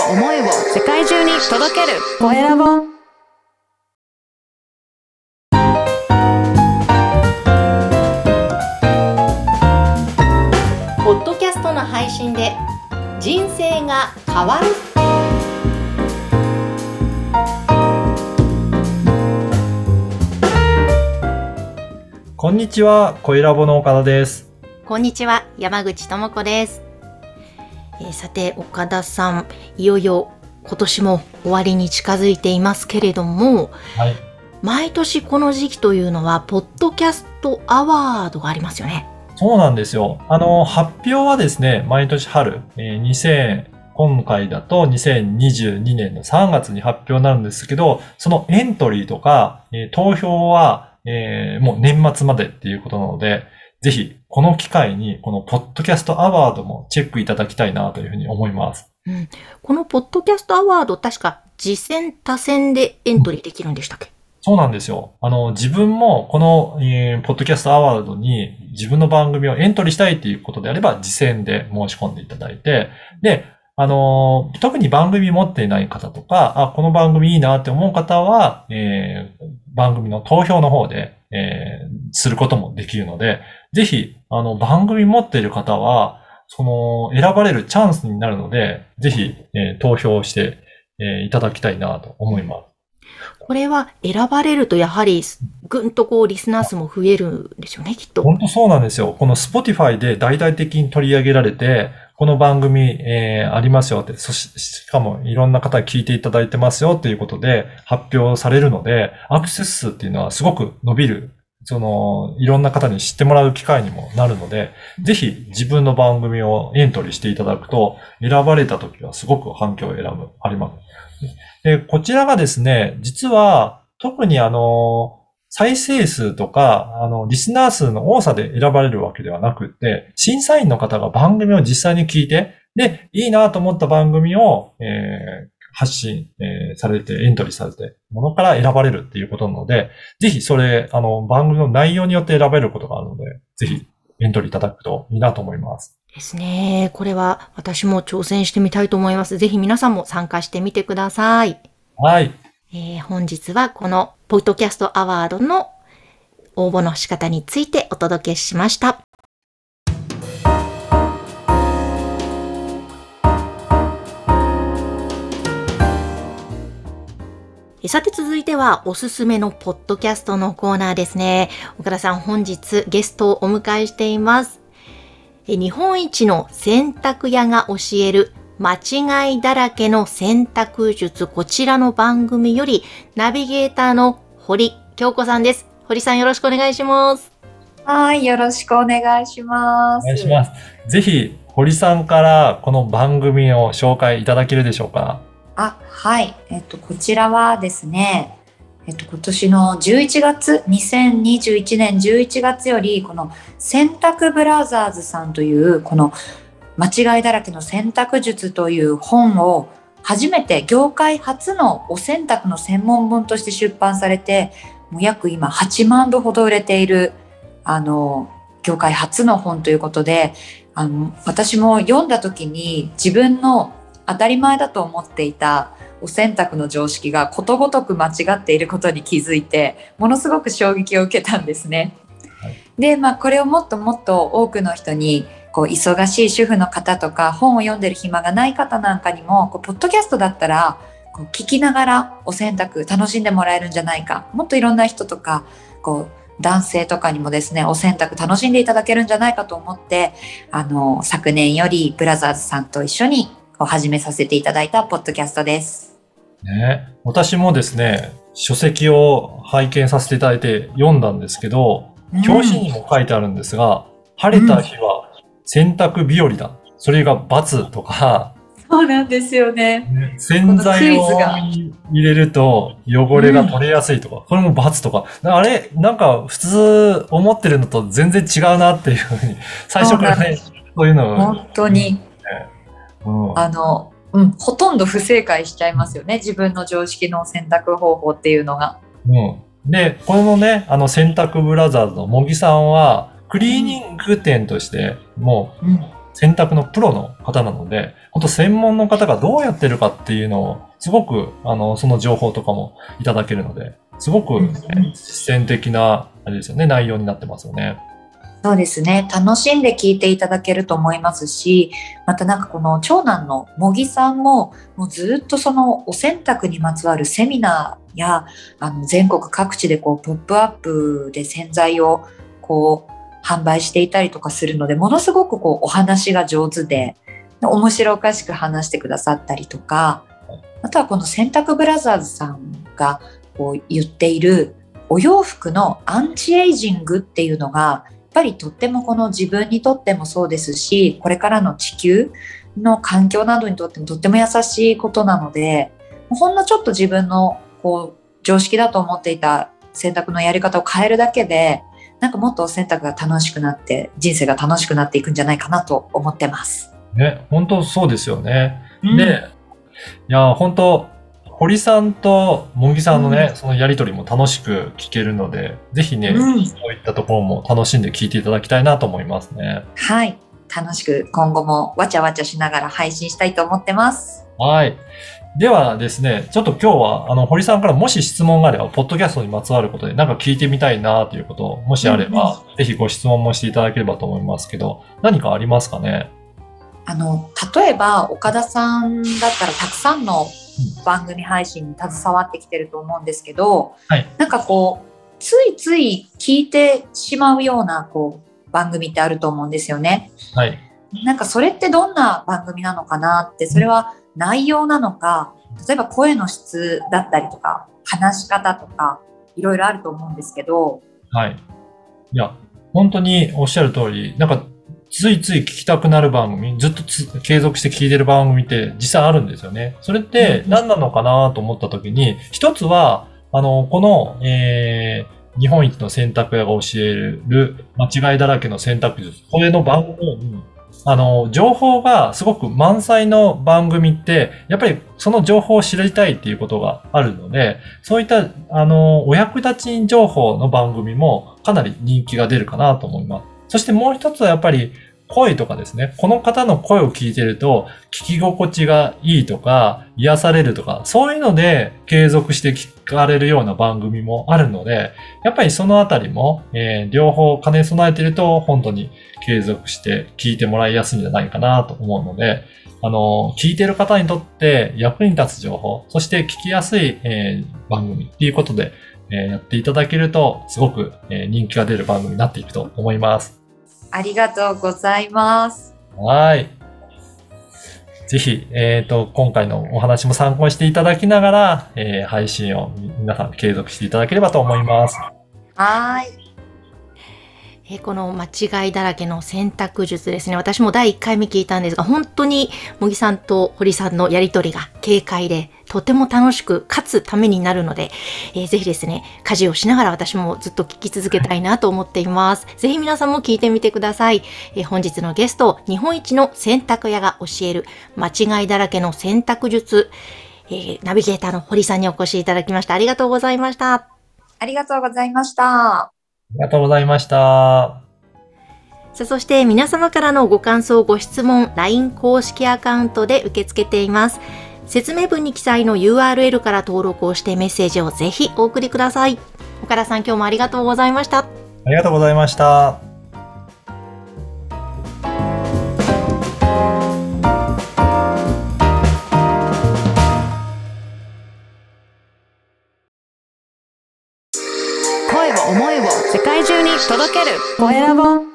を思いを世界中に届ける。コエラボポッドキャストの配信で人生が変わる。こんにちは、コエラボの岡田です。こんにちは山口智子です、えーさて岡田さんいよいよ今年も終わりに近づいていますけれどもはい。毎年この時期というのはポッドキャストアワードがありますよねそうなんですよ。あの、発表はですね、毎年春、えー2000、今回だと2022年の3月に発表になるんですけど、そのエントリーとか、えー投票は、えーもう年末までっていうことなので、ぜひ、この機会に、このポッドキャストアワードもチェックいただきたいなというふうに思います。このポッドキャストアワード確か次戦多戦でエントリーできるんでしたっけ、そうなんですよ。あの、自分もこの、えーポッドキャストアワードに自分の番組をエントリーしたいっていうことであれば、次戦で申し込んでいただいて、で、あのー特に番組持っていない方とか、あ、この番組いいなって思う方は、えー番組の投票の方で、えーすることもできるので、ぜひ、あの、番組持っている方は、その、選ばれるチャンスになるので、ぜひ、えー投票して、えーいただきたいなと思います。これは選ばれるとやはりぐんとこうリスナー数も増えるんですよねきっと本当そうなんですよ。この Spotify で大々的に取り上げられて、この番組、えーありますよって、そし、しかもいろんな方聞いていただいてますよっていうことで発表されるので、アクセス数っていうのはすごく伸びる、その、いろんな方に知ってもらう機会にもなるので、ぜひ自分の番組をエントリーしていただくと、選ばれた時はすごく反響を選ぶ、あります。で、こちらがですね、実は、特にあの、再生数とか、あの、リスナー数の多さで選ばれるわけではなくって、審査員の方が番組を実際に聞いて、で、いいなと思った番組を、えー発信、えーされて、エントリーされて、ものから選ばれるっていうことなので、ぜひそれ、あの、番組の内容によって選べることがあるので、ぜひエントリーいただくといいなと思います。ですねこれは私も挑戦してみたいと思いますぜひ皆さんも参加してみてください、はい。えー本日はこのポッドキャストアワードの応募の仕方についてお届けしましたさて続いてはおすすめのポッドキャストのコーナーですね。岡田さん本日ゲストをお迎えしています。日本一の洗濯屋が教える間違いだらけの洗濯術こちらの番組よりナビゲーターの堀京子さんです。堀さんよろしくお願いします。はい、よろしくお願いします。お願いします。ぜひ、堀さんからこの番組を紹介いただけるでしょうかあ、はい。えっと、こちらはですね、えっと、今年の11月、2021年11月より、この洗濯ブラザーズさんという、この間違いだらけの洗濯術という本を初めて業界初のお洗濯の専門本として出版されて、もう約今8万部ほど売れている、あの、業界初の本ということで、あの、私も読んだ時に自分の当たり前だと思っていたお洗濯の常識がことごとく間違っていることに気づいてものすごく衝撃を受けたんですね。はいで、まあ、これをもっともっと多くの人にこう忙しい主婦の方とか本を読んでる暇がない方なんかにもこうポッドキャストだったらこう聞きながらお洗濯楽しんでもらえるんじゃないかもっといろんな人とかこう男性とかにもですねお洗濯楽しんでいただけるんじゃないかと思ってあの昨年よりブラザーズさんと一緒にこう始めさせていただいたポッドキャストです。ね。私もですね、書籍を拝見させていただいて読んだんですけど、表紙にも書いてあるんですが、晴れた日は洗濯日和だ。それが×とか、そうなんですよね。洗剤を入れると汚れが取れやすいとか、これも×とか、あれなんか普通思ってるのと全然違うなっていうふうに、最初からね、そういうのを、本当に、うんあの、うん、ほとんど不正解しちゃいますよね。自分の常識の選択方法っていうのが。うん。で、このね、あの、洗濯ブラザーズの茂木さんは、クリーニング店として、もうん、う、選択のプロの方なので、本当専門の方がどうやってるかっていうのを、すごく、あの、その情報とかもいただけるので、すごく、ね、実践的な、あれですよね、内容になってますよね。そうですね。楽しんで聞いていただけると思いますし、またなんかこの長男の茂木さんも、もうずっとそのお洗濯にまつわるセミナーや、あの全国各地でこうポップアップで洗剤をこう販売していたりとかするので、ものすごくこうお話が上手で、面白おかしく話してくださったりとか、あとはこの洗濯ブラザーズさんがこう言っているお洋服のアンチエイジングっていうのがやっぱりとってもこの自分にとってもそうですしこれからの地球の環境などにとってもとっても優しいことなのでほんのちょっと自分のこう常識だと思っていた選択のやり方を変えるだけでなんかもっと選択が楽しくなって人生が楽しくなっていくんじゃないかなと思ってます。ね、本当そうですよね。うん、で、いや、本当堀さんと茂木さんのね、うん、そのやりとりも楽しく聞けるので、ぜひね、うん、そういったところも楽しんで聞いていただきたいなと思いますね。はい。楽しく今後もわちゃわちゃしながら配信したいと思ってます。はい。ではですね、ちょっと今日は、あの、堀さんからもし質問があれば、ポッドキャストにまつわることで、なんか聞いてみたいなということ、もしあれば、ぜひご質問もしていただければと思いますけど、何かありますかね？あの、例えば、岡田さんだったらたくさんの番組配信に携わってきてると思うんですけど、はい、なんかこうついつい聞いてしまうようなこう番組ってあると思うんですよね。はい、なんかそれってどんな番組なのかなってそれは内容なのか例えば声の質だったりとか話し方とかいろいろあると思うんですけど。はい。いや本当におっしゃる通りなんかついつい聞きたくなる番組、ずっと継続して聞いてる番組って実際あるんですよね。それって何なのかなと思った時に、一つは、あの、この、えー、日本一の選択屋が教える間違いだらけの選択術。これの番組あの、情報がすごく満載の番組って、やっぱりその情報を知りたいっていうことがあるので、そういった、あの、お役立ち情報の番組もかなり人気が出るかなと思います。そしてもう一つはやっぱり声とかですね、この方の声を聞いてると、聞き心地がいいとか、癒されるとか、そういうので継続して聞かれるような番組もあるので、やっぱりそのあたりも、えー、両方兼ね備えてると、本当に継続して聞いてもらいやすいんじゃないかなと思うので、あの、聞いてる方にとって役に立つ情報、そして聞きやすい、えー、番組っていうことで、えー、やっていただけると、すごく、え人気が出る番組になっていくと思います。ありがとうございます。はい。ぜひ、えっ、ー、と、今回のお話も参考にしていただきながら、えー、配信を皆さん継続していただければと思います。はい。えこの間違いだらけの選択術ですね。私も第1回目聞いたんですが、本当に茂木さんと堀さんのやりとりが軽快で、とても楽しく、かつためになるので、えー、ぜひですね、家事をしながら私もずっと聞き続けたいなと思っています。ぜひ皆さんも聞いてみてください。えー、本日のゲスト、日本一の洗濯屋が教える間違いだらけの選択術、えー、ナビゲーターの堀さんにお越しいただきました。ありがとうございました。ありがとうございました。ありがとうございました。さあ、そして皆様からのご感想、ご質問、LINE 公式アカウントで受け付けています。説明文に記載の URL から登録をしてメッセージをぜひお送りください。岡田さん、今日もありがとうございました。ありがとうございました。届けるコエラボ